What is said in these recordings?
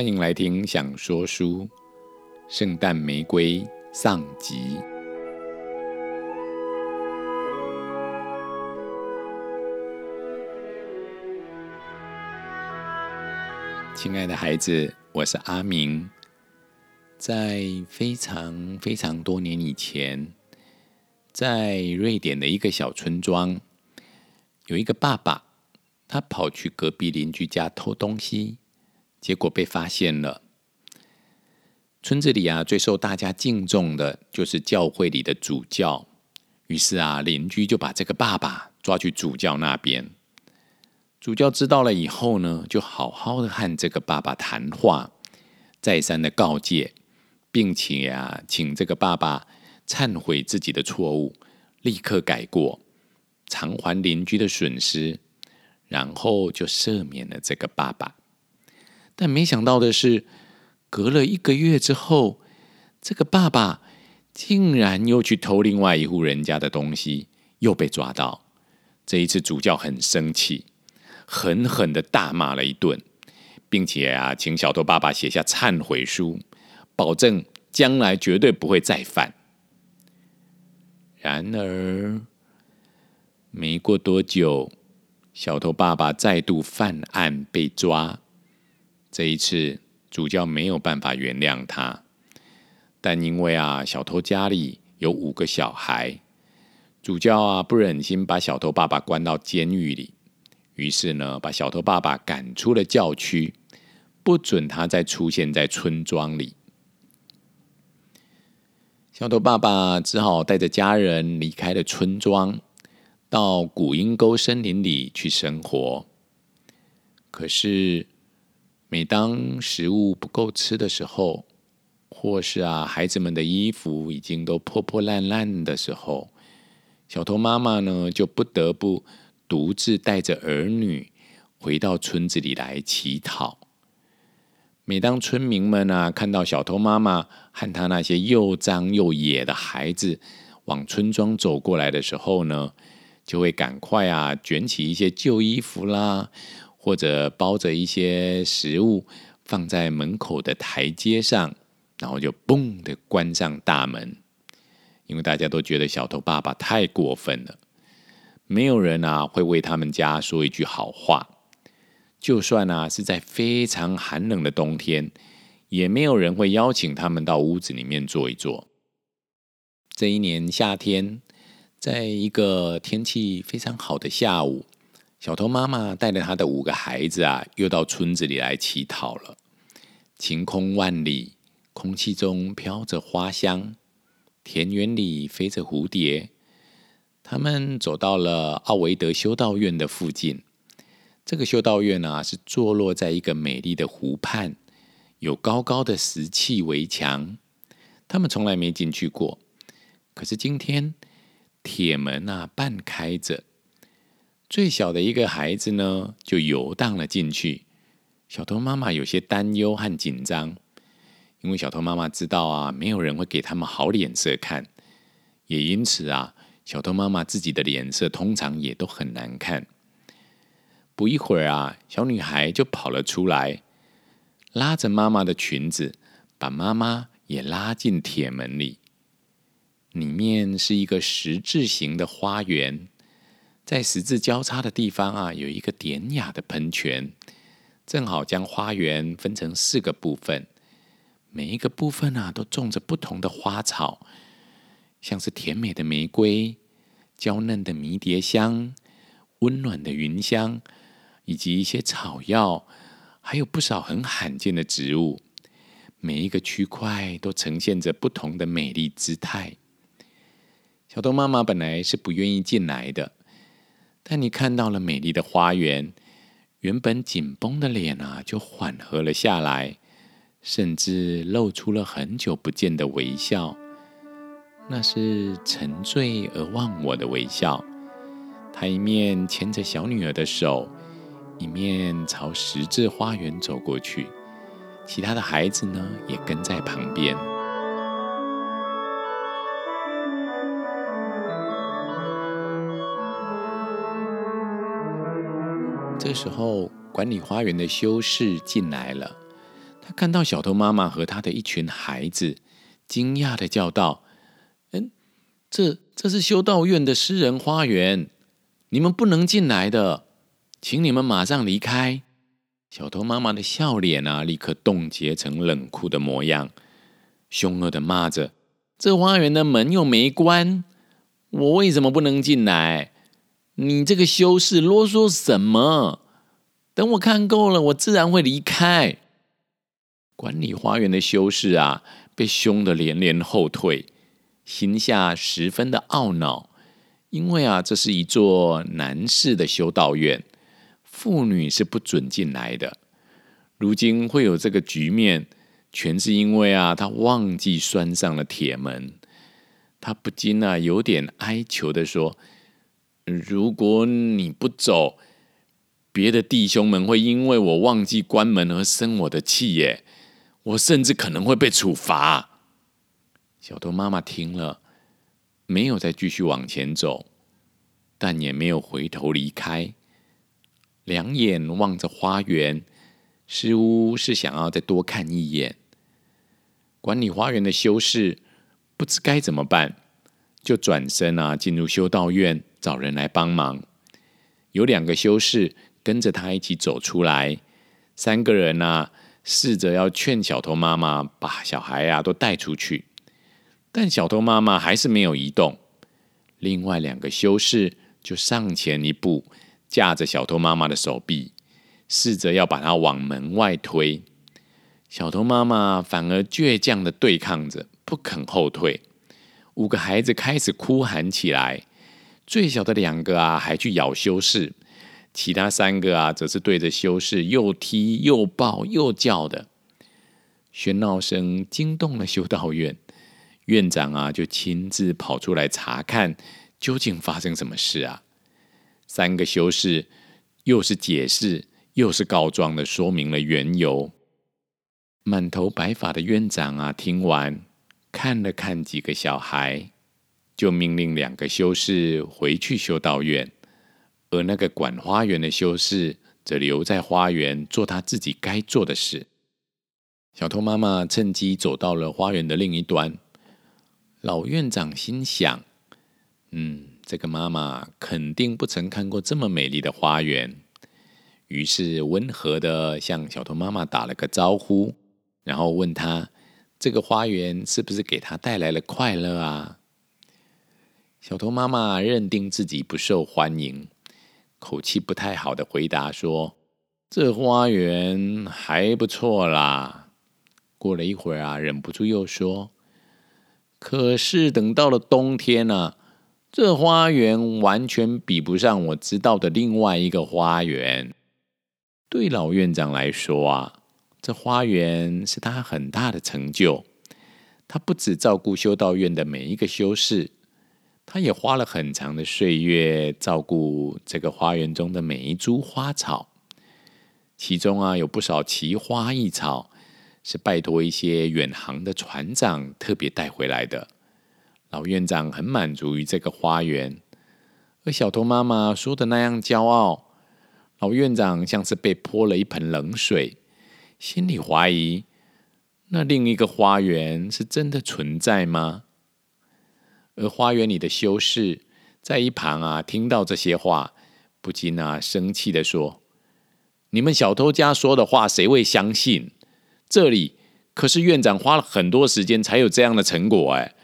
欢迎来听《想说书》圣诞玫瑰上集。亲爱的孩子，我是阿明。在非常非常多年以前，在瑞典的一个小村庄，有一个爸爸，他跑去隔壁邻居家偷东西。结果被发现了。村子里啊，最受大家敬重的就是教会里的主教。于是啊，邻居就把这个爸爸抓去主教那边。主教知道了以后呢，就好好的和这个爸爸谈话，再三的告诫，并且啊，请这个爸爸忏悔自己的错误，立刻改过，偿还邻居的损失，然后就赦免了这个爸爸。但没想到的是，隔了一个月之后，这个爸爸竟然又去偷另外一户人家的东西，又被抓到。这一次主教很生气，狠狠的大骂了一顿，并且啊，请小偷爸爸写下忏悔书，保证将来绝对不会再犯。然而，没过多久，小偷爸爸再度犯案被抓。这一次，主教没有办法原谅他，但因为啊，小偷家里有五个小孩，主教啊不忍心把小偷爸爸关到监狱里，于是呢，把小偷爸爸赶出了教区，不准他再出现在村庄里。小偷爸爸只好带着家人离开了村庄，到古阴沟森林里去生活。可是。每当食物不够吃的时候，或是啊孩子们的衣服已经都破破烂烂的时候，小偷妈妈呢就不得不独自带着儿女回到村子里来乞讨。每当村民们啊看到小偷妈妈和他那些又脏又野的孩子往村庄走过来的时候呢，就会赶快啊卷起一些旧衣服啦。或者包着一些食物放在门口的台阶上，然后就嘣的关上大门，因为大家都觉得小偷爸爸太过分了，没有人啊会为他们家说一句好话，就算啊是在非常寒冷的冬天，也没有人会邀请他们到屋子里面坐一坐。这一年夏天，在一个天气非常好的下午。小偷妈妈带着她的五个孩子啊，又到村子里来乞讨了。晴空万里，空气中飘着花香，田园里飞着蝴蝶。他们走到了奥维德修道院的附近。这个修道院呢，是坐落在一个美丽的湖畔，有高高的石砌围墙。他们从来没进去过，可是今天铁门啊半开着。最小的一个孩子呢，就游荡了进去。小偷妈妈有些担忧和紧张，因为小偷妈妈知道啊，没有人会给他们好脸色看，也因此啊，小偷妈妈自己的脸色通常也都很难看。不一会儿啊，小女孩就跑了出来，拉着妈妈的裙子，把妈妈也拉进铁门里。里面是一个十字形的花园。在十字交叉的地方啊，有一个典雅的喷泉，正好将花园分成四个部分。每一个部分啊，都种着不同的花草，像是甜美的玫瑰、娇嫩的迷迭香、温暖的云香，以及一些草药，还有不少很罕见的植物。每一个区块都呈现着不同的美丽姿态。小豆妈妈本来是不愿意进来的。但你看到了美丽的花园，原本紧绷的脸啊，就缓和了下来，甚至露出了很久不见的微笑。那是沉醉而忘我的微笑。他一面牵着小女儿的手，一面朝十字花园走过去。其他的孩子呢，也跟在旁边。这时候，管理花园的修士进来了。他看到小偷妈妈和他的一群孩子，惊讶的叫道：“嗯，这这是修道院的私人花园，你们不能进来的，请你们马上离开。”小偷妈妈的笑脸啊，立刻冻结成冷酷的模样，凶恶的骂着：“这花园的门又没关，我为什么不能进来？你这个修士啰嗦什么？等我看够了，我自然会离开。”管理花园的修士啊，被凶得连连后退，心下十分的懊恼，因为啊，这是一座男士的修道院。妇女是不准进来的。如今会有这个局面，全是因为啊，他忘记拴上了铁门。他不禁啊，有点哀求的说：“如果你不走，别的弟兄们会因为我忘记关门而生我的气耶，我甚至可能会被处罚。”小偷妈妈听了，没有再继续往前走，但也没有回头离开。两眼望着花园，似乎是想要再多看一眼。管理花园的修士不知该怎么办，就转身啊进入修道院找人来帮忙。有两个修士跟着他一起走出来，三个人呢试着要劝小偷妈妈把小孩啊都带出去，但小偷妈妈还是没有移动。另外两个修士就上前一步。架着小偷妈妈的手臂，试着要把她往门外推。小偷妈妈反而倔强的对抗着，不肯后退。五个孩子开始哭喊起来，最小的两个啊，还去咬修士；其他三个啊，则是对着修士又踢又抱又叫的。喧闹声惊动了修道院院长啊，就亲自跑出来查看，究竟发生什么事啊？三个修士又是解释又是告状的，说明了缘由。满头白发的院长啊，听完看了看几个小孩，就命令两个修士回去修道院，而那个管花园的修士则留在花园做他自己该做的事。小偷妈妈趁机走到了花园的另一端，老院长心想：嗯。这个妈妈肯定不曾看过这么美丽的花园，于是温和的向小偷妈妈打了个招呼，然后问她：“这个花园是不是给她带来了快乐啊？”小偷妈妈认定自己不受欢迎，口气不太好的回答说：“这花园还不错啦。”过了一会儿啊，忍不住又说：“可是等到了冬天呢？”这花园完全比不上我知道的另外一个花园。对老院长来说啊，这花园是他很大的成就。他不止照顾修道院的每一个修士，他也花了很长的岁月照顾这个花园中的每一株花草。其中啊，有不少奇花异草是拜托一些远航的船长特别带回来的。老院长很满足于这个花园，而小偷妈妈说的那样骄傲，老院长像是被泼了一盆冷水，心里怀疑：那另一个花园是真的存在吗？而花园里的修士在一旁啊，听到这些话，不禁啊生气的说：“你们小偷家说的话，谁会相信？这里可是院长花了很多时间才有这样的成果，哎。”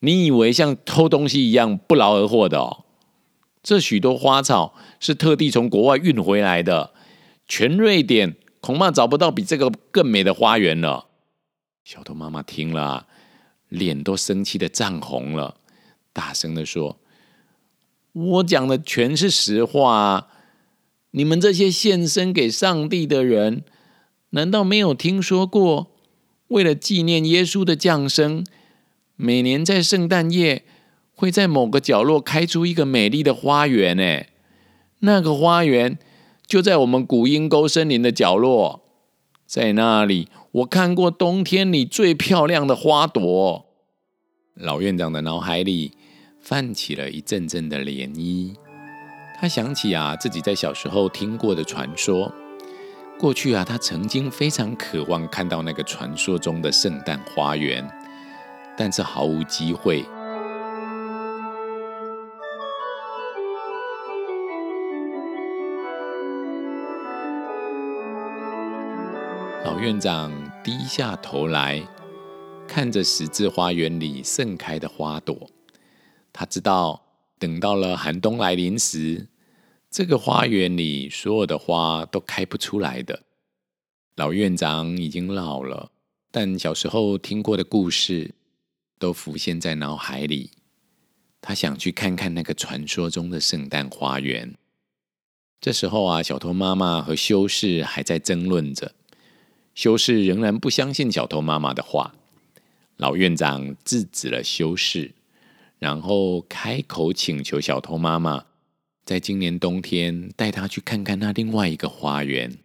你以为像偷东西一样不劳而获的哦？这许多花草是特地从国外运回来的，全瑞典恐怕找不到比这个更美的花园了。小偷妈妈听了，脸都生气的涨红了，大声的说：“我讲的全是实话，你们这些献身给上帝的人，难道没有听说过，为了纪念耶稣的降生？”每年在圣诞夜，会在某个角落开出一个美丽的花园。呢，那个花园就在我们古阴沟森林的角落，在那里，我看过冬天里最漂亮的花朵。老院长的脑海里泛起了一阵阵的涟漪，他想起啊，自己在小时候听过的传说，过去啊，他曾经非常渴望看到那个传说中的圣诞花园，但是毫无机会。老院长低下头来，看着十字花园里盛开的花朵。他知道，等到了寒冬来临时，这个花园里所有的花都开不出来的。老院长已经老了，但小时候听过的故事都浮现在脑海里。他想去看看那个传说中的圣诞花园。这时候啊，小偷妈妈和修士还在争论着。修士仍然不相信小偷妈妈的话，老院长制止了修士，然后开口请求小偷妈妈在今年冬天带他去看看那另外一个花园。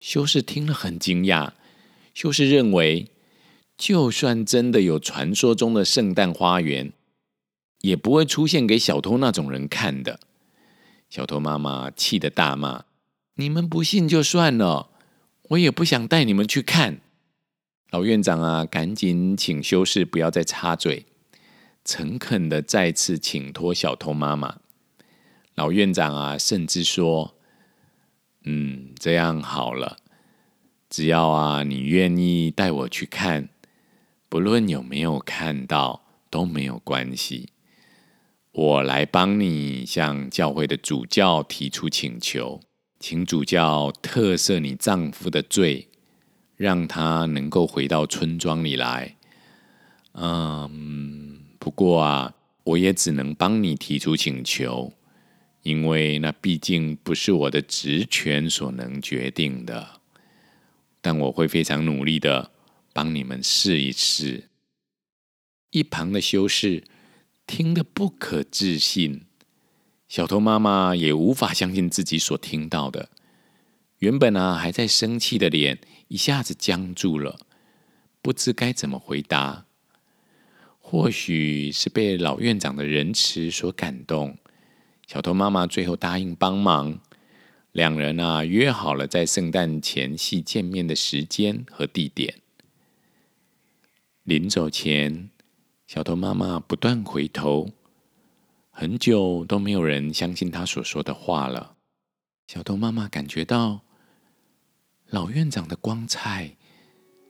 修士听了很惊讶，修士认为，就算真的有传说中的圣诞花园，也不会出现给小偷那种人看的。小偷妈妈气得大骂：“你们不信就算了。”我也不想带你们去看，老院长啊，赶紧请修士不要再插嘴，诚恳的再次请托小偷妈妈。老院长啊，甚至说：“嗯，这样好了，只要啊你愿意带我去看，不论有没有看到都没有关系，我来帮你向教会的主教提出请求。”请主教特赦你丈夫的罪，让他能够回到村庄里来。嗯，不过啊，我也只能帮你提出请求，因为那毕竟不是我的职权所能决定的。但我会非常努力的帮你们试一试。一旁的修士听得不可置信。小偷妈妈也无法相信自己所听到的。原本啊还在生气的脸一下子僵住了，不知该怎么回答。或许是被老院长的仁慈所感动，小偷妈妈最后答应帮忙。两人啊约好了在圣诞前夕见面的时间和地点。临走前，小偷妈妈不断回头。很久都没有人相信她所说的话了。小偷妈妈感觉到老院长的光彩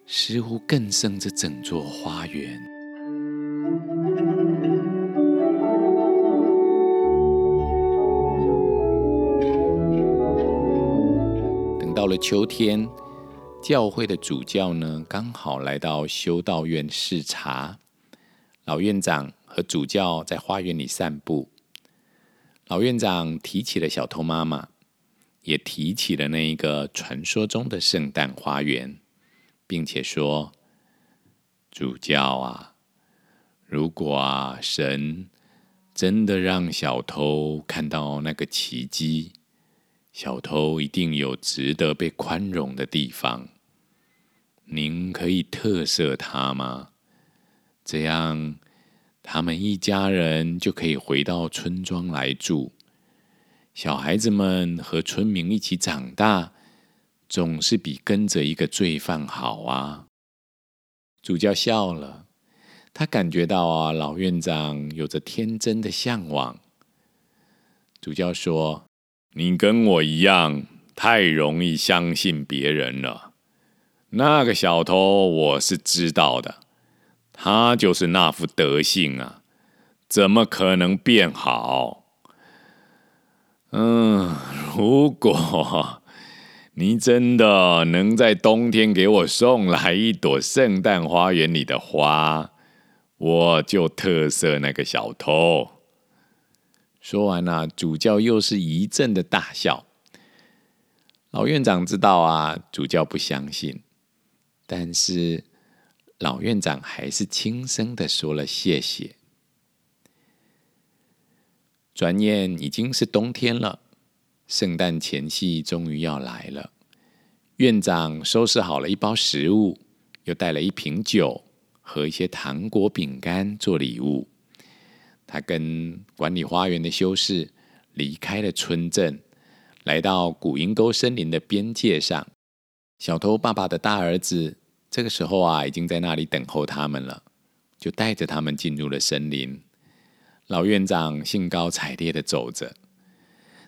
似乎更胜这整座花园。到了秋天，教会的主教呢刚好来到修道院视察，老院长。和主教在花园里散步，老院长提起了小偷妈妈，也提起了那一个传说中的圣诞花园，并且说：“主教啊，如果啊神真的让小偷看到那个奇迹，小偷一定有值得被宽容的地方。您可以特赦他吗？这样。”他们一家人就可以回到村庄来住，小孩子们和村民一起长大，总是比跟着一个罪犯好啊。主教笑了，他感觉到啊，老院长有着天真的向往。主教说：“你跟我一样，太容易相信别人了。那个小偷，我是知道的。”他就是那副德性啊，怎么可能变好？嗯，如果你真的能在冬天给我送来一朵圣诞花园里的花，我就特赦那个小偷。说完了，主教又是一阵的大笑。老院长知道啊，主教不相信，但是。老院长还是轻声的说了谢谢。转眼已经是冬天了，圣诞前夕终于要来了。院长收拾好了一包食物，又带了一瓶酒和一些糖果、饼干做礼物。他跟管理花园的修士离开了村镇，来到古银沟森林的边界上。小偷爸爸的大儿子这个时候啊，已经在那里等候他们了，就带着他们进入了森林。老院长兴高采烈的走着，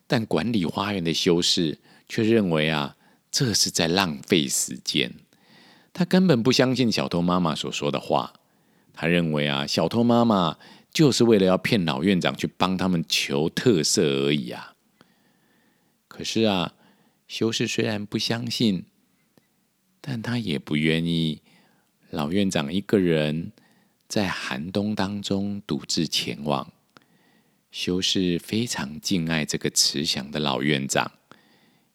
但管理花园的修士却认为啊，这是在浪费时间。他根本不相信小偷妈妈所说的话。他认为啊，小偷妈妈就是为了要骗老院长去帮他们求特色而已啊。可是啊，修士虽然不相信，但他也不愿意老院长一个人。在寒冬当中独自前往，修士非常敬爱这个慈祥的老院长，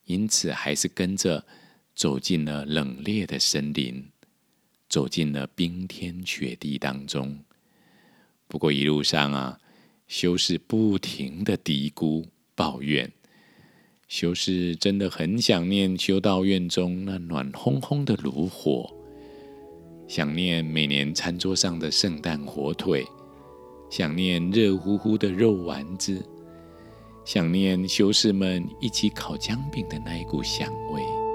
因此还是跟着走进了冷冽的森林，走进了冰天雪地当中。不过一路上啊，修士不停的嘀咕抱怨，修士真的很想念修道院中那暖烘烘的炉火。想念每年餐桌上的圣诞火腿，想念热乎乎的肉丸子，想念修士们一起烤姜饼的那一股香味。